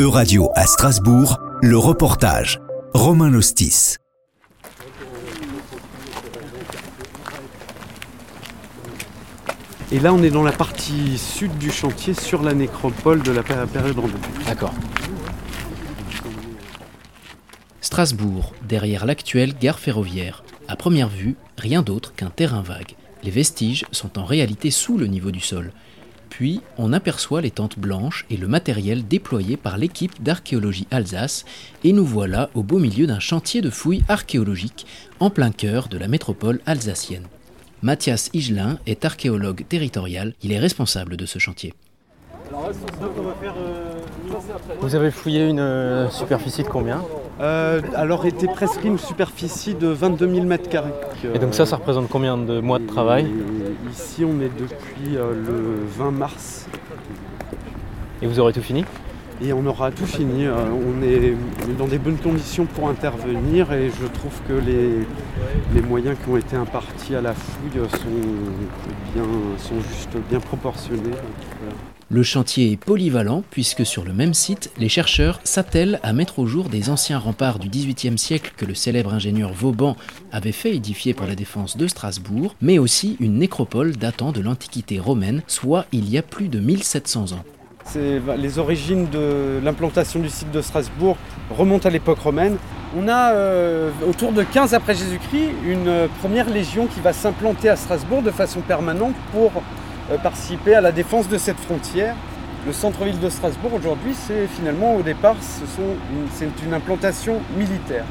Euradio à Strasbourg, le reportage. Romain Lostis. Et là, on est dans la partie sud du chantier, sur la nécropole de la période romaine. D'accord. Strasbourg, derrière l'actuelle gare ferroviaire. À première vue, rien d'autre qu'un terrain vague. Les vestiges sont en réalité sous le niveau du sol. Puis, on aperçoit les tentes blanches et le matériel déployé par l'équipe d'archéologie Alsace, et nous voilà au beau milieu d'un chantier de fouilles archéologiques en plein cœur de la métropole alsacienne. Mathias Higelin est archéologue territorial, il est responsable de ce chantier. Vous avez fouillé une euh, superficie de combien? Euh, Alors était prescrit une superficie de 22 000 mètres carrés. Et donc ça, ça représente combien de mois de travail? Ici, on est depuis euh, le 20 mars. Et vous aurez tout fini? Et on aura tout fini. Euh, on est dans des bonnes conditions pour intervenir et je trouve que les, moyens qui ont été impartis à la fouille sont, bien, sont juste bien proportionnés. Le chantier est polyvalent puisque sur le même site, les chercheurs s'attellent à mettre au jour des anciens remparts du XVIIIe siècle que le célèbre ingénieur Vauban avait fait édifier pour la défense de Strasbourg, mais aussi une nécropole datant de l'Antiquité romaine, soit il y a plus de 1700 ans. Les origines de l'implantation du site de Strasbourg remontent à l'époque romaine. On a euh, autour de 15 après Jésus-Christ une première légion qui va s'implanter à Strasbourg de façon permanente pour participer à la défense de cette frontière. Le centre-ville de Strasbourg aujourd'hui, c'est finalement au départ, c'est une, implantation militaire.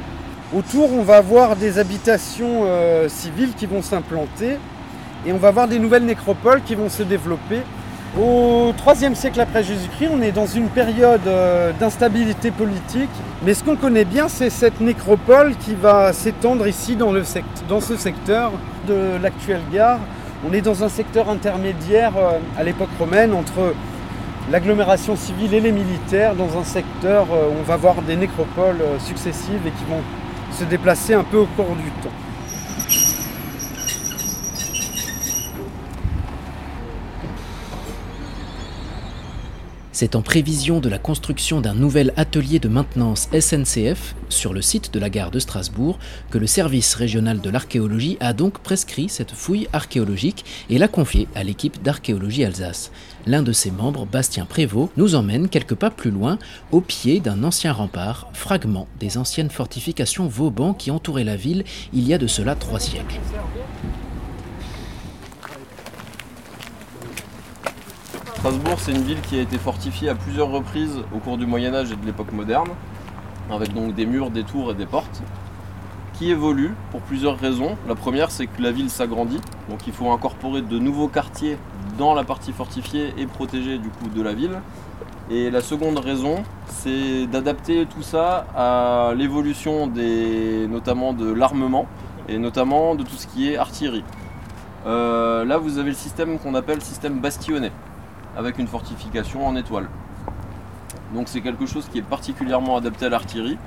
Autour, on va avoir des habitations euh, civiles qui vont s'implanter et on va avoir des nouvelles nécropoles qui vont se développer au IIIe siècle après Jésus-Christ, on est dans une période euh, d'instabilité politique, mais ce qu'on connaît bien, c'est cette nécropole qui va s'étendre ici dans, dans ce secteur de l'actuelle gare. On est dans un secteur intermédiaire euh, à l'époque romaine entre l'agglomération civile et les militaires, dans un secteur euh, où on va voir des nécropoles successives et qui vont se déplacer un peu au cours du temps. C'est en prévision de la construction d'un nouvel atelier de maintenance SNCF sur le site de la gare de Strasbourg que le service régional de l'archéologie a donc prescrit cette fouille archéologique et l'a confiée à l'équipe d'archéologie Alsace. L'un de ses membres, Bastien Prévost, nous emmène quelques pas plus loin, au pied d'un ancien rempart, fragment des anciennes fortifications Vauban qui entouraient la ville il y a de cela trois siècles. Strasbourg, c'est une ville qui a été fortifiée à plusieurs reprises au cours du Moyen Âge et de l'époque moderne, avec donc des murs, des tours et des portes, qui évoluent pour plusieurs raisons. La première, c'est que la ville s'agrandit, donc il faut incorporer de nouveaux quartiers dans la partie fortifiée et protégée du coup de la ville. Et la seconde raison, c'est d'adapter tout ça à l'évolution des, notamment de l'armement et notamment de tout ce qui est artillerie. Euh, là, vous avez le système qu'on appelle système bastillonné avec une fortification en étoile. Donc c'est quelque chose qui est particulièrement adapté à l'artillerie,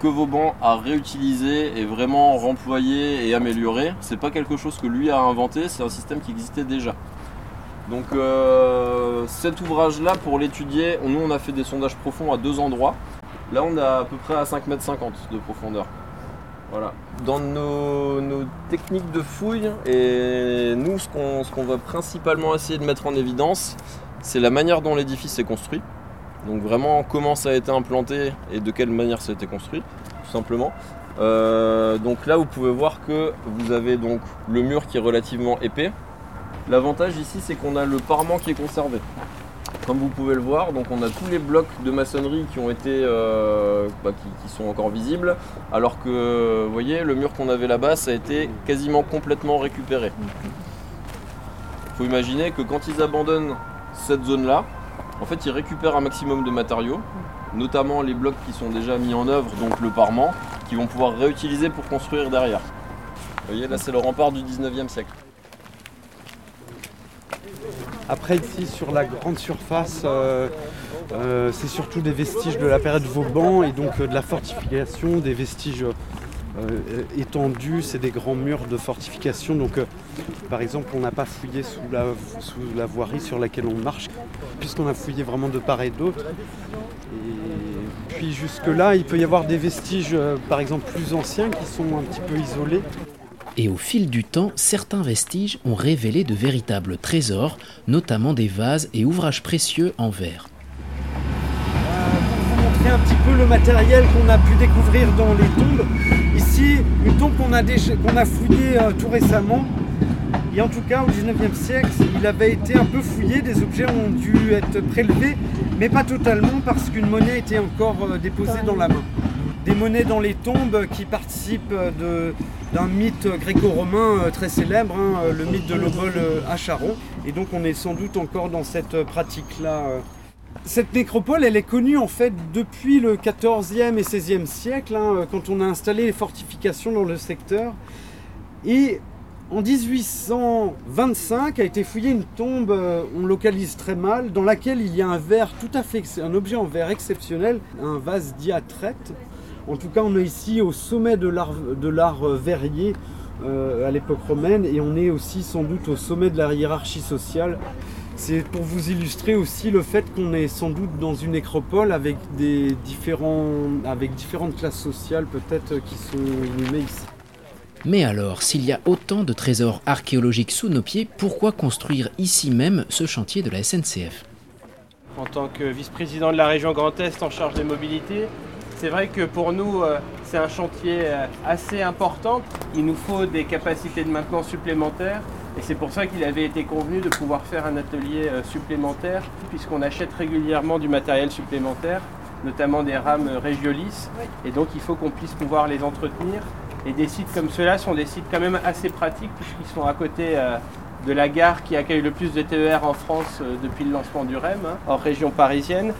que Vauban a réutilisé et vraiment remployé et amélioré. C'est pas quelque chose que lui a inventé, c'est un système qui existait déjà. Donc euh, cet ouvrage-là, pour l'étudier, nous on a fait des sondages profonds à deux endroits. Là on est à peu près à 5,50 m de profondeur. Voilà. Dans nos, techniques de fouille, et nous, ce qu'on va principalement essayer de mettre en évidence, c'est la manière dont l'édifice est construit. Donc vraiment comment ça a été implanté et de quelle manière ça a été construit, tout simplement. Euh, donc là, vous pouvez voir que vous avez donc le mur qui est relativement épais. L'avantage ici, c'est qu'on a le parement qui est conservé. Comme vous pouvez le voir, donc on a tous les blocs de maçonnerie qui ont été, euh, bah, qui, sont encore visibles, alors que, voyez, le mur qu'on avait là-bas, ça a été quasiment complètement récupéré. Il faut imaginer que quand ils abandonnent cette zone-là, en fait, ils récupèrent un maximum de matériaux, notamment les blocs qui sont déjà mis en œuvre, donc le parement, qu'ils vont pouvoir réutiliser pour construire derrière. Vous voyez, là, c'est le rempart du 19e siècle. Après ici sur la grande surface, euh, euh, c'est surtout des vestiges de la période Vauban et donc euh, de la fortification, des vestiges étendus, c'est des grands murs de fortification. Donc, par exemple, on n'a pas fouillé sous la, sous la voirie sur laquelle on marche, puisqu'on a fouillé vraiment de part et d'autre. Et puis jusque-là, il peut y avoir des vestiges, par exemple, plus anciens qui sont un petit peu isolés. Et au fil du temps, certains vestiges ont révélé de véritables trésors, notamment des vases et ouvrages précieux en verre. Pour vous montrer un petit peu le matériel qu'on a pu découvrir dans les tombes. Ici, une tombe qu'on a, fouillée euh, tout récemment. Et en tout cas, au 19e siècle, il avait été un peu fouillé, des objets ont dû être prélevés, mais pas totalement parce qu'une monnaie était encore euh, déposée dans la main. Des monnaies dans les tombes qui participent d'un mythe gréco-romain euh, très célèbre, hein, euh, le mythe de l'obol euh, à Charon. Et donc on est sans doute encore dans cette pratique-là. Cette nécropole, elle est connue en fait depuis le 14e et 16e siècle, hein, quand on a installé les fortifications dans le secteur. Et en 1825 a été fouillée une tombe, on localise très mal, dans laquelle il y a un verre tout à fait, un objet en verre exceptionnel, un vase diatrette. En tout cas, on est ici au sommet de l'art, euh, verrier euh, à l'époque romaine, et on est aussi sans doute au sommet de la hiérarchie sociale. C'est pour vous illustrer aussi le fait qu'on est sans doute dans une nécropole avec, des différents, avec différentes classes sociales peut-être euh, qui sont inhumées ici. Mais alors, s'il y a autant de trésors archéologiques sous nos pieds, pourquoi construire ici même ce chantier de la SNCF en tant que vice-président de la région Grand Est en charge des mobilités. C'est vrai que pour nous, euh, c'est un chantier euh, assez important. Il nous faut des capacités de maintenance supplémentaires. Et c'est pour ça qu'il avait été convenu de pouvoir faire un atelier euh, supplémentaire, puisqu'on achète régulièrement du matériel supplémentaire, notamment des rames Régiolis. Et donc il faut qu'on puisse pouvoir les entretenir. Et des sites comme ceux-là sont des sites quand même assez pratiques, puisqu'ils sont à côté de la gare qui accueille le plus de TER en France depuis le lancement du REM, hein, en région parisienne.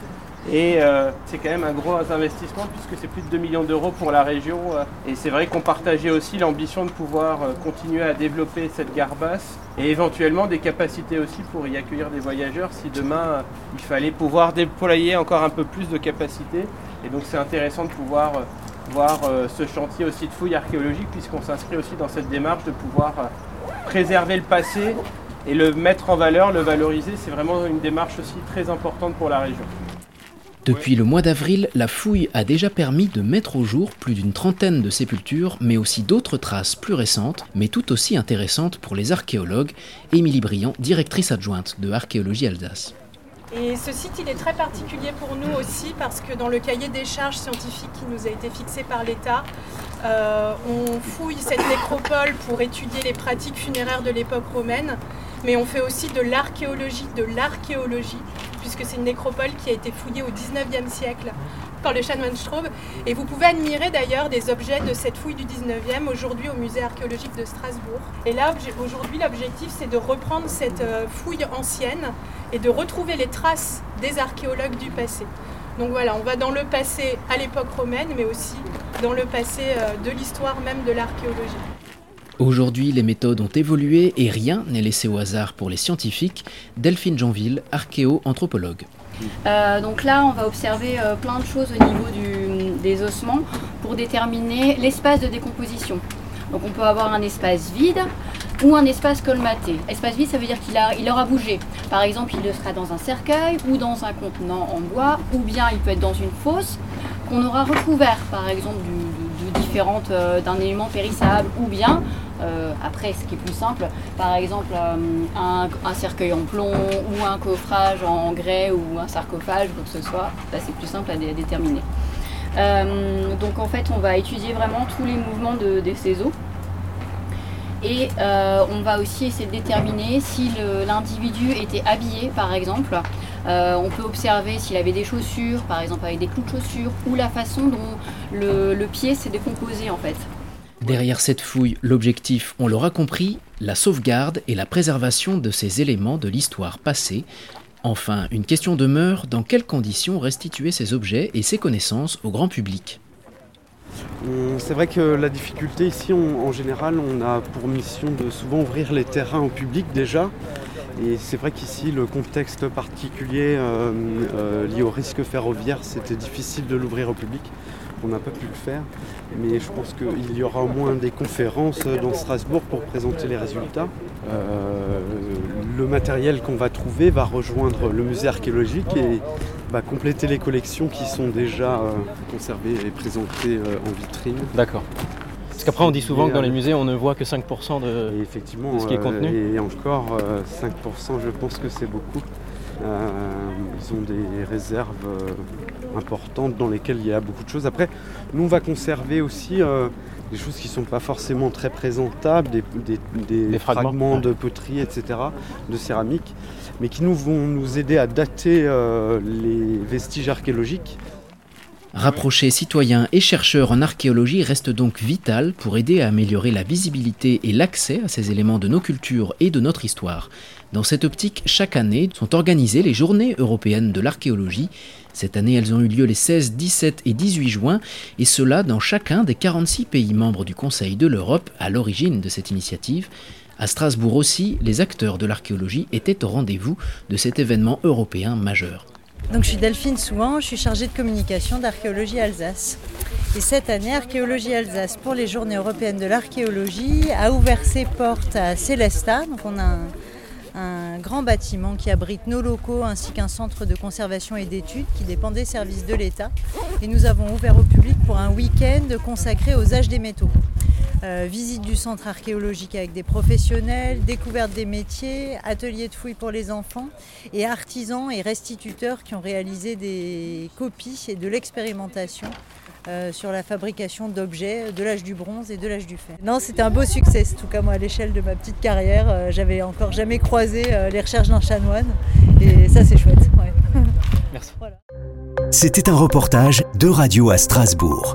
Et euh, c'est quand même un gros investissement puisque c'est plus de 2 millions d'euros pour la région. euh. et c'est vrai qu'on partageait aussi l'ambition de pouvoir euh, continuer à développer cette gare basse et éventuellement des capacités aussi pour y accueillir des voyageurs si demain il fallait pouvoir déployer encore un peu plus de capacités. Et donc c'est intéressant de pouvoir voir ce chantier aussi de fouilles archéologiques puisqu'on s'inscrit aussi dans cette démarche de pouvoir préserver le passé et le mettre en valeur, le valoriser. C'est vraiment une démarche aussi très importante pour la région. Depuis le mois d'avril, la fouille a déjà permis de mettre au jour plus d'une trentaine de sépultures, mais aussi d'autres traces plus récentes, mais tout aussi intéressantes pour les archéologues. Émilie Briand, directrice adjointe de Archéologie Alsace. Et ce site, il est très particulier pour nous aussi parce que dans le cahier des charges scientifiques qui nous a été fixé par l'État, euh, on fouille cette nécropole pour étudier les pratiques funéraires de l'époque romaine, mais on fait aussi de l'archéologie, de l'archéologie, puisque c'est une nécropole qui a été fouillée au 19e siècle par le chanoine Straub. Et vous pouvez admirer d'ailleurs des objets de cette fouille du 19e aujourd'hui au musée archéologique de Strasbourg. Et là, aujourd'hui, l'objectif, c'est de reprendre cette euh, fouille ancienne et de retrouver les traces des archéologues du passé. Donc voilà, on va dans le passé à l'époque romaine, mais aussi dans le passé euh, de l'histoire même de l'archéologie. Aujourd'hui, les méthodes ont évolué et rien n'est laissé au hasard pour les scientifiques. Delphine Janville, archéo-anthropologue. Euh, donc là, on va observer euh, plein de choses au niveau des ossements pour déterminer l'espace de décomposition. Donc on peut avoir un espace vide ou un espace colmaté. Espace vide, ça veut dire qu'il il aura bougé. Par exemple, il sera dans un cercueil ou dans un contenant en bois, ou bien il peut être dans une fosse qu'on aura recouvert, par exemple, euh, d'un élément périssable, ou bien, euh, après, ce qui est plus simple, par exemple, euh, un, cercueil en plomb ou un coffrage en grès ou un sarcophage, quoi que ce soit, là, c'est plus simple à, dé- à déterminer. Euh, donc en fait, on va étudier vraiment tous les mouvements de, de ces os. Et on va aussi essayer de déterminer si l'individu était habillé, par exemple. On peut observer s'il avait des chaussures, par exemple avec des clous de chaussures, ou la façon dont le, le pied s'est décomposé en fait. Derrière cette fouille, l'objectif, on l'aura compris, la sauvegarde et la préservation de ces éléments de l'histoire passée. Enfin, une question demeure, dans quelles conditions restituer ces objets et ces connaissances au grand public? On- C'est vrai que la difficulté ici, on- en général, on a pour mission de souvent ouvrir les terrains au public déjà. Et c'est vrai qu'ici, le contexte particulier euh, euh, lié au risque ferroviaire, c'était difficile de l'ouvrir au public. On n'a pas pu le faire. Mais je pense qu'il y aura au moins des conférences dans Strasbourg pour présenter les résultats. Euh, le matériel qu'on va trouver va rejoindre le musée archéologique et va compléter les collections qui sont déjà euh, conservées et présentées euh, en vitrine. D'accord. Parce qu'après, on dit souvent que dans les musées, on ne voit que 5% de, ce qui est contenu. et encore, euh, 5%, je pense que c'est beaucoup. Euh, ils ont des réserves euh, importantes dans lesquelles il y a beaucoup de choses. Après, nous, on va conserver aussi euh, des choses qui ne sont pas forcément très présentables, des, des- des Des fragments, de poterie, etc., de céramique, mais qui nous vont nous aider à dater euh, les vestiges archéologiques. Rapprocher citoyens et chercheurs en archéologie reste donc vital pour aider à améliorer la visibilité et l'accès à ces éléments de nos cultures et de notre histoire. Dans cette optique, chaque année sont organisées les Journées européennes de l'archéologie. Cette année, elles ont eu lieu les 16, 17 et 18 juin, et cela dans chacun des 46 pays membres du Conseil de l'Europe à l'origine de cette initiative. À Strasbourg aussi, les acteurs de l'archéologie étaient au rendez-vous de cet événement européen majeur. Donc je suis Delphine Souhan, je suis chargée de communication d'Archéologie Alsace. Et cette année, Archéologie Alsace pour les Journées européennes de l'archéologie a ouvert ses portes à Célesta. On a un, un grand bâtiment qui abrite nos locaux ainsi qu'un centre de conservation et d'études qui dépend des services de l'État. Et nous avons ouvert au public pour un week-end consacré aux âges des métaux. Euh, visite du centre archéologique avec des professionnels, découverte des métiers, ateliers de fouilles pour les enfants et artisans et restituteurs qui ont réalisé des copies et de l'expérimentation euh, sur la fabrication d'objets de l'âge du bronze et de l'âge du fer. Non, c'était un beau succès, en tout cas moi à l'échelle de ma petite carrière, euh, j'avais encore jamais croisé euh, les recherches d'un chanoine et ça c'est chouette. ouais. Merci. Voilà. C'était un reportage de Radio à Strasbourg.